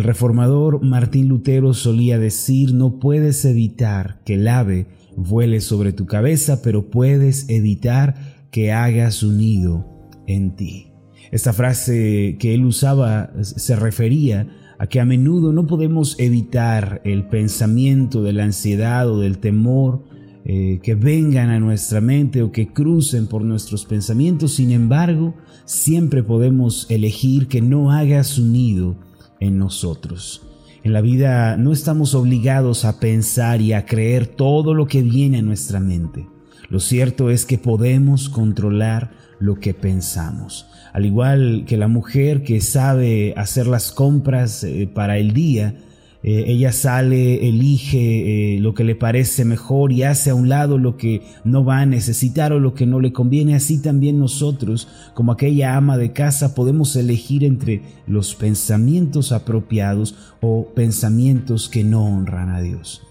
El reformador Martín Lutero solía decir, no puedes evitar que el ave vuele sobre tu cabeza, pero puedes evitar que haga su nido en ti. Esta frase que él usaba se refería a que a menudo no podemos evitar el pensamiento de la ansiedad o del temor eh, que vengan a nuestra mente o que crucen por nuestros pensamientos. Sin embargo, siempre podemos elegir que no haga su nido en nosotros. En la vida no estamos obligados a pensar y a creer todo lo que viene a nuestra mente. Lo cierto es que podemos controlar lo que pensamos. Al igual que la mujer que sabe hacer las compras eh, para el día, eh, ella sale, elige eh, lo que le parece mejor y hace a un lado lo que no va a necesitar o lo que no le conviene. Así también nosotros, como aquella ama de casa, podemos elegir entre los pensamientos apropiados o pensamientos que no honran a Dios.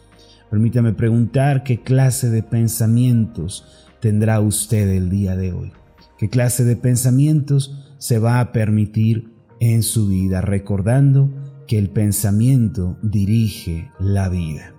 Permítame preguntar qué clase de pensamientos tendrá usted el día de hoy. ¿Qué clase de pensamientos se va a permitir en su vida recordando que el pensamiento dirige la vida.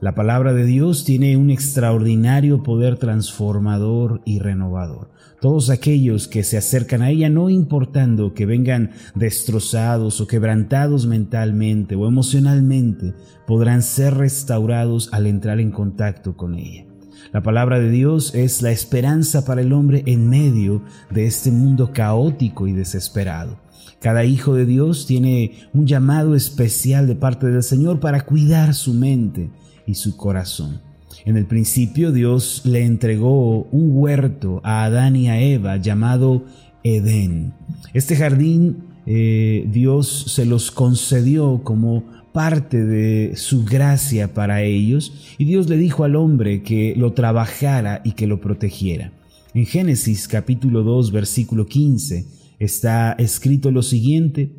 La palabra de Dios tiene un extraordinario poder transformador y renovador. Todos aquellos que se acercan a ella, no importando que vengan destrozados o quebrantados mentalmente o emocionalmente, podrán ser restaurados al entrar en contacto con ella. La palabra de Dios es la esperanza para el hombre en medio de este mundo caótico y desesperado. Cada hijo de Dios tiene un llamado especial de parte del Señor para cuidar su mente y su corazón. En el principio Dios le entregó un huerto a Adán y a Eva llamado Edén. Este jardín eh, Dios se los concedió como parte de su gracia para ellos y Dios le dijo al hombre que lo trabajara y que lo protegiera. En Génesis capítulo 2 versículo 15 está escrito lo siguiente,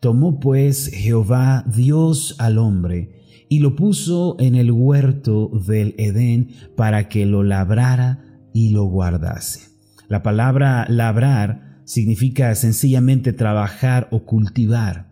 tomó pues Jehová Dios al hombre y lo puso en el huerto del Edén para que lo labrara y lo guardase. La palabra labrar significa sencillamente trabajar o cultivar.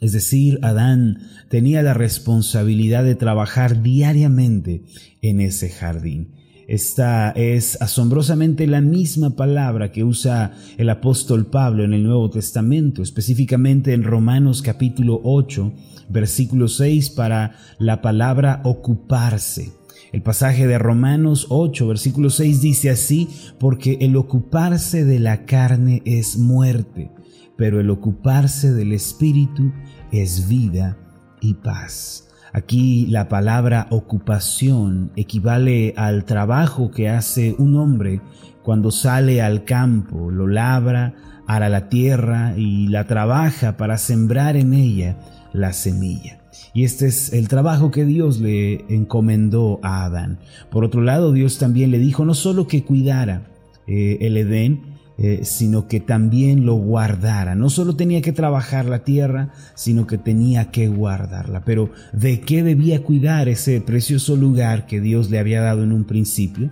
Es decir, Adán tenía la responsabilidad de trabajar diariamente en ese jardín. Esta es asombrosamente la misma palabra que usa el apóstol Pablo en el Nuevo Testamento, específicamente en Romanos capítulo 8, versículo 6 para la palabra ocuparse. El pasaje de Romanos 8, versículo 6 dice así, porque el ocuparse de la carne es muerte, pero el ocuparse del espíritu es vida y paz. Aquí la palabra ocupación equivale al trabajo que hace un hombre cuando sale al campo, lo labra, ara la tierra y la trabaja para sembrar en ella la semilla. Y este es el trabajo que Dios le encomendó a Adán. Por otro lado, Dios también le dijo no solo que cuidara eh, el Edén, eh, sino que también lo guardara. No solo tenía que trabajar la tierra, sino que tenía que guardarla. Pero ¿de qué debía cuidar ese precioso lugar que Dios le había dado en un principio?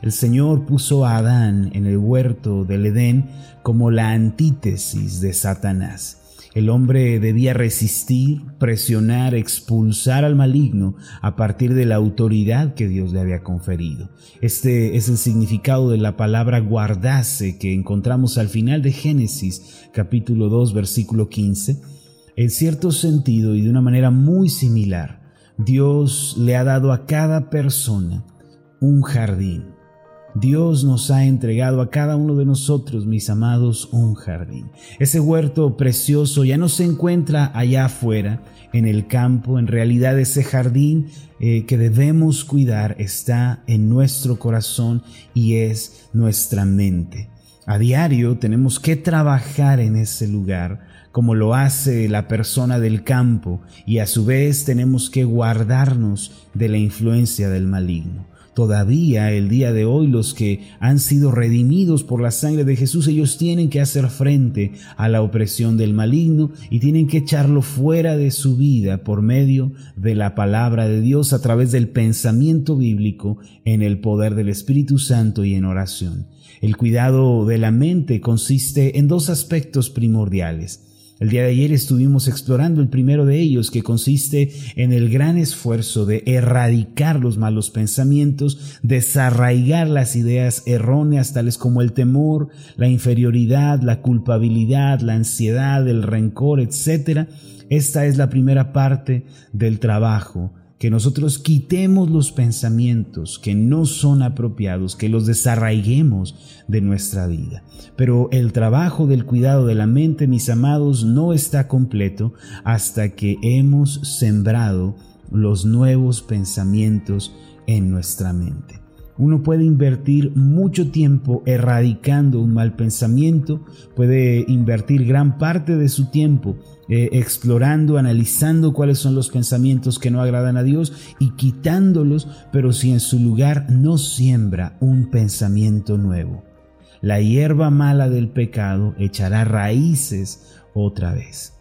El Señor puso a Adán en el huerto del Edén como la antítesis de Satanás. El hombre debía resistir, presionar, expulsar al maligno a partir de la autoridad que Dios le había conferido. Este es el significado de la palabra guardase que encontramos al final de Génesis capítulo 2 versículo 15. En cierto sentido y de una manera muy similar, Dios le ha dado a cada persona un jardín Dios nos ha entregado a cada uno de nosotros, mis amados, un jardín. Ese huerto precioso ya no se encuentra allá afuera, en el campo. En realidad ese jardín eh, que debemos cuidar está en nuestro corazón y es nuestra mente. A diario tenemos que trabajar en ese lugar como lo hace la persona del campo y a su vez tenemos que guardarnos de la influencia del maligno. Todavía el día de hoy los que han sido redimidos por la sangre de Jesús, ellos tienen que hacer frente a la opresión del maligno y tienen que echarlo fuera de su vida por medio de la palabra de Dios a través del pensamiento bíblico en el poder del Espíritu Santo y en oración. El cuidado de la mente consiste en dos aspectos primordiales. El día de ayer estuvimos explorando el primero de ellos, que consiste en el gran esfuerzo de erradicar los malos pensamientos, desarraigar las ideas erróneas tales como el temor, la inferioridad, la culpabilidad, la ansiedad, el rencor, etc. Esta es la primera parte del trabajo que nosotros quitemos los pensamientos que no son apropiados, que los desarraiguemos de nuestra vida. Pero el trabajo del cuidado de la mente, mis amados, no está completo hasta que hemos sembrado los nuevos pensamientos en nuestra mente. Uno puede invertir mucho tiempo erradicando un mal pensamiento, puede invertir gran parte de su tiempo eh, explorando, analizando cuáles son los pensamientos que no agradan a Dios y quitándolos, pero si en su lugar no siembra un pensamiento nuevo. La hierba mala del pecado echará raíces otra vez.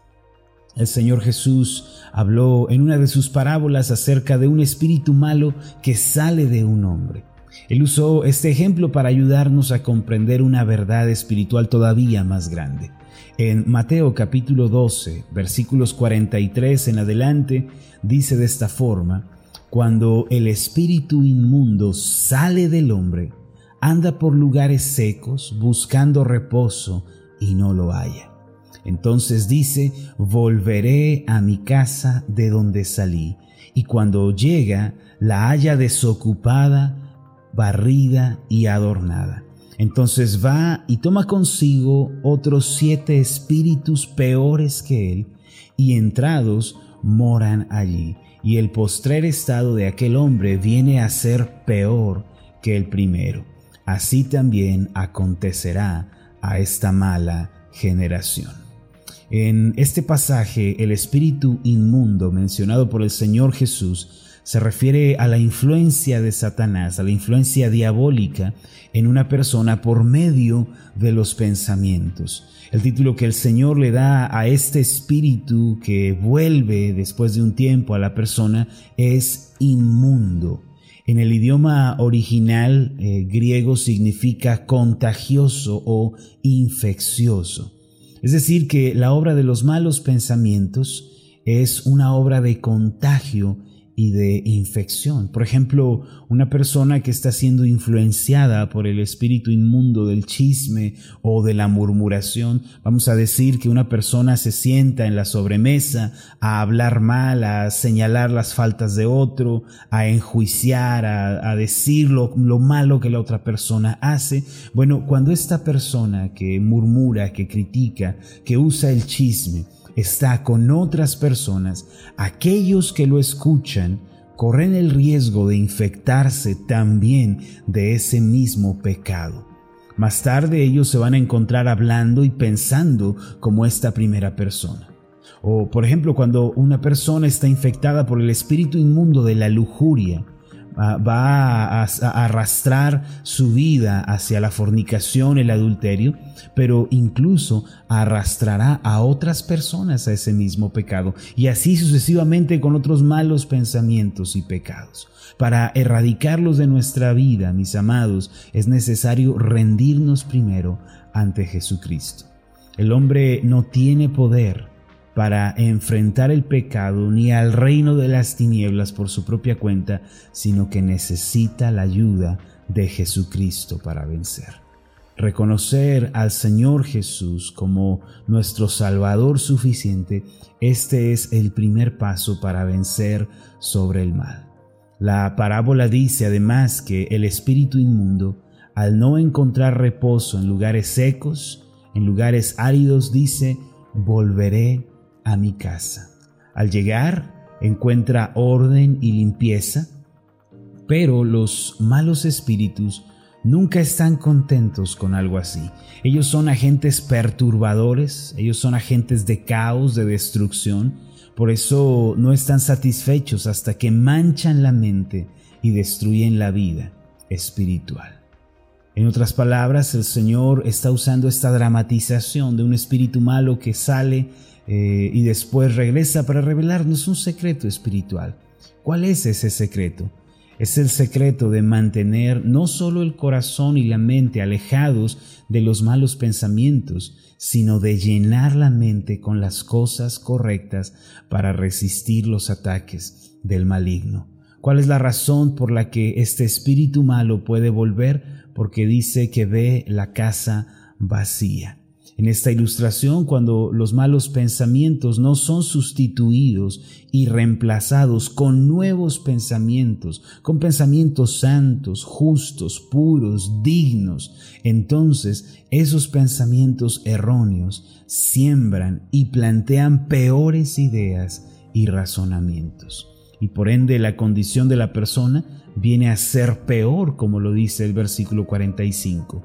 El Señor Jesús habló en una de sus parábolas acerca de un espíritu malo que sale de un hombre. Él usó este ejemplo para ayudarnos a comprender una verdad espiritual todavía más grande. En Mateo capítulo 12, versículos 43 en adelante, dice de esta forma, cuando el espíritu inmundo sale del hombre, anda por lugares secos buscando reposo y no lo halla. Entonces dice, volveré a mi casa de donde salí, y cuando llega, la halla desocupada, barrida y adornada. Entonces va y toma consigo otros siete espíritus peores que él, y entrados moran allí. Y el postrer estado de aquel hombre viene a ser peor que el primero. Así también acontecerá a esta mala generación. En este pasaje, el espíritu inmundo mencionado por el Señor Jesús se refiere a la influencia de Satanás, a la influencia diabólica en una persona por medio de los pensamientos. El título que el Señor le da a este espíritu que vuelve después de un tiempo a la persona es inmundo. En el idioma original eh, griego significa contagioso o infeccioso. Es decir, que la obra de los malos pensamientos es una obra de contagio y de infección. Por ejemplo, una persona que está siendo influenciada por el espíritu inmundo del chisme o de la murmuración, vamos a decir que una persona se sienta en la sobremesa a hablar mal, a señalar las faltas de otro, a enjuiciar, a, decir lo, lo malo que la otra persona hace. Bueno, cuando esta persona que murmura, que critica, que usa el chisme, está con otras personas, aquellos que lo escuchan corren el riesgo de infectarse también de ese mismo pecado. Más tarde ellos se van a encontrar hablando y pensando como esta primera persona. O por ejemplo cuando una persona está infectada por el espíritu inmundo de la lujuria, va a, arrastrar su vida hacia la fornicación, el adulterio, pero incluso arrastrará a otras personas a ese mismo pecado y así sucesivamente con otros malos pensamientos y pecados. Para erradicarlos de nuestra vida, mis amados, es necesario rendirnos primero ante Jesucristo. El hombre no tiene poder para enfrentar el pecado ni al reino de las tinieblas por su propia cuenta, sino que necesita la ayuda de Jesucristo para vencer. Reconocer al Señor Jesús como nuestro Salvador suficiente, este es el primer paso para vencer sobre el mal. La parábola dice además que el espíritu inmundo, al no encontrar reposo en lugares secos, en lugares áridos, dice, volveré a mi casa. Al llegar, encuentra orden y limpieza, pero los malos espíritus nunca están contentos con algo así. Ellos son agentes perturbadores, ellos son agentes de caos, de destrucción, por eso no están satisfechos hasta que manchan la mente y destruyen la vida espiritual. En otras palabras, el Señor está usando esta dramatización de un espíritu malo que sale eh, y después regresa para revelarnos un secreto espiritual. ¿Cuál es ese secreto? Es el secreto de mantener no solo el corazón y la mente alejados de los malos pensamientos, sino de llenar la mente con las cosas correctas para resistir los ataques del maligno. ¿Cuál es la razón por la que este espíritu malo puede volver? Porque dice que ve la casa vacía. En esta ilustración, cuando los malos pensamientos no son sustituidos y reemplazados con nuevos pensamientos, con pensamientos santos, justos, puros, dignos, entonces esos pensamientos erróneos siembran y plantean peores ideas y razonamientos. Y por ende la condición de la persona viene a ser peor, como lo dice el versículo 45.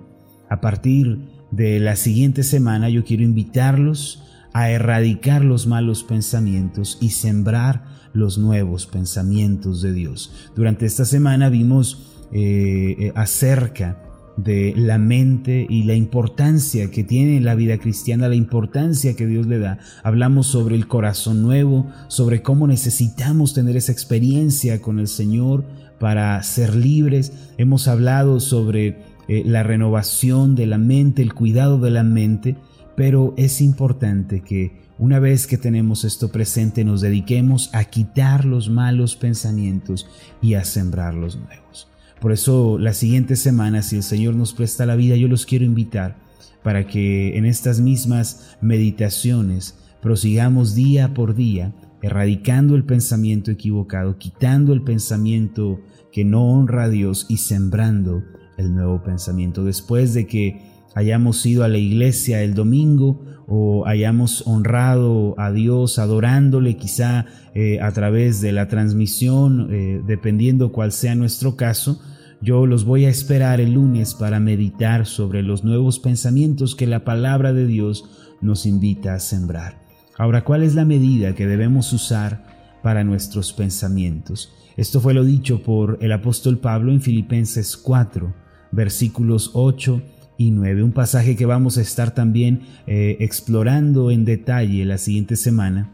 A partir de la siguiente semana yo quiero invitarlos a erradicar los malos pensamientos y sembrar los nuevos pensamientos de Dios. Durante esta semana vimos eh, eh, acerca de la mente y la importancia que tiene en la vida cristiana, la importancia que Dios le da. Hablamos sobre el corazón nuevo, sobre cómo necesitamos tener esa experiencia con el Señor para ser libres. Hemos hablado sobre eh, la renovación de la mente, el cuidado de la mente, pero es importante que una vez que tenemos esto presente nos dediquemos a quitar los malos pensamientos y a sembrar los nuevos. Por eso la siguiente semana, si el Señor nos presta la vida, yo los quiero invitar para que en estas mismas meditaciones prosigamos día por día erradicando el pensamiento equivocado, quitando el pensamiento que no honra a Dios y sembrando el nuevo pensamiento. Después de que hayamos ido a la iglesia el domingo o hayamos honrado a Dios adorándole quizá eh, a través de la transmisión, eh, dependiendo cuál sea nuestro caso, yo los voy a esperar el lunes para meditar sobre los nuevos pensamientos que la palabra de Dios nos invita a sembrar. Ahora, ¿cuál es la medida que debemos usar para nuestros pensamientos? Esto fue lo dicho por el apóstol Pablo en Filipenses 4, versículos 8 y 9, un pasaje que vamos a estar también eh, explorando en detalle la siguiente semana.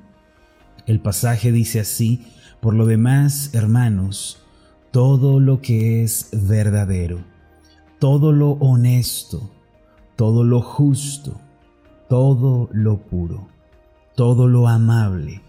El pasaje dice así, por lo demás, hermanos, todo lo que es verdadero, todo lo honesto, todo lo justo, todo lo puro, todo lo amable,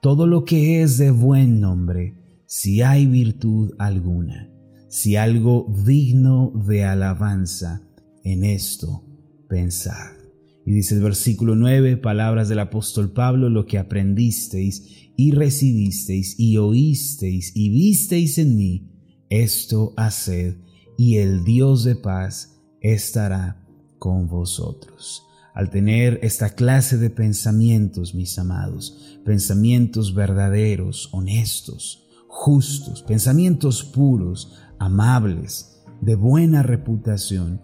todo lo que es de buen nombre, si hay virtud alguna si algo digno de alabanza, en esto pensad. Y dice el versículo 9, palabras del apóstol Pablo, lo que aprendisteis y recibisteis y oísteis y visteis en mí, esto haced, y el Dios de paz estará con vosotros. Al tener esta clase de pensamientos, mis amados, pensamientos verdaderos, honestos, justos, pensamientos puros, amables, de buena reputación,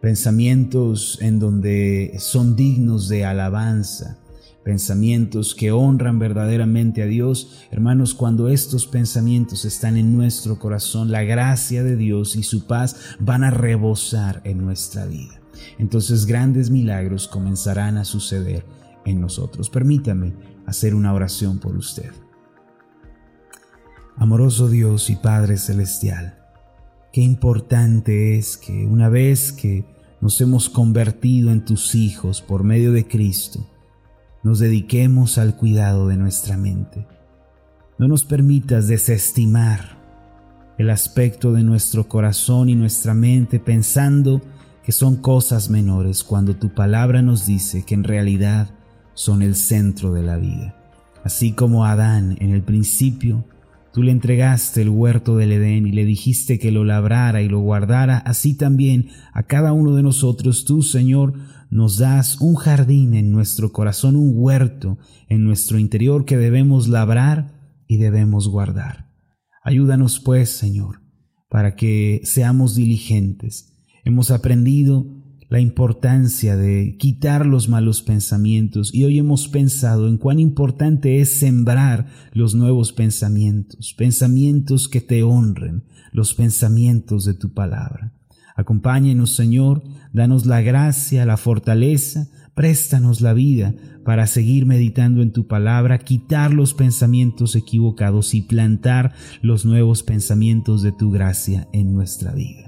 pensamientos en donde son dignos de alabanza, pensamientos que honran verdaderamente a Dios. Hermanos, cuando estos pensamientos están en nuestro corazón, la gracia de Dios y su paz van a rebosar en nuestra vida. Entonces grandes milagros comenzarán a suceder en nosotros. Permítame hacer una oración por usted. Amoroso Dios y Padre Celestial, Qué importante es que una vez que nos hemos convertido en tus hijos por medio de Cristo, nos dediquemos al cuidado de nuestra mente. No nos permitas desestimar el aspecto de nuestro corazón y nuestra mente pensando que son cosas menores cuando tu palabra nos dice que en realidad son el centro de la vida. Así como Adán en el principio Tú le entregaste el huerto del Edén y le dijiste que lo labrara y lo guardara, así también a cada uno de nosotros tú, Señor, nos das un jardín en nuestro corazón, un huerto en nuestro interior que debemos labrar y debemos guardar. Ayúdanos pues, Señor, para que seamos diligentes. Hemos aprendido la importancia de quitar los malos pensamientos y hoy hemos pensado en cuán importante es sembrar los nuevos pensamientos, pensamientos que te honren, los pensamientos de tu palabra. Acompáñenos, Señor, danos la gracia, la fortaleza, préstanos la vida para seguir meditando en tu palabra, quitar los pensamientos equivocados y plantar los nuevos pensamientos de tu gracia en nuestra vida.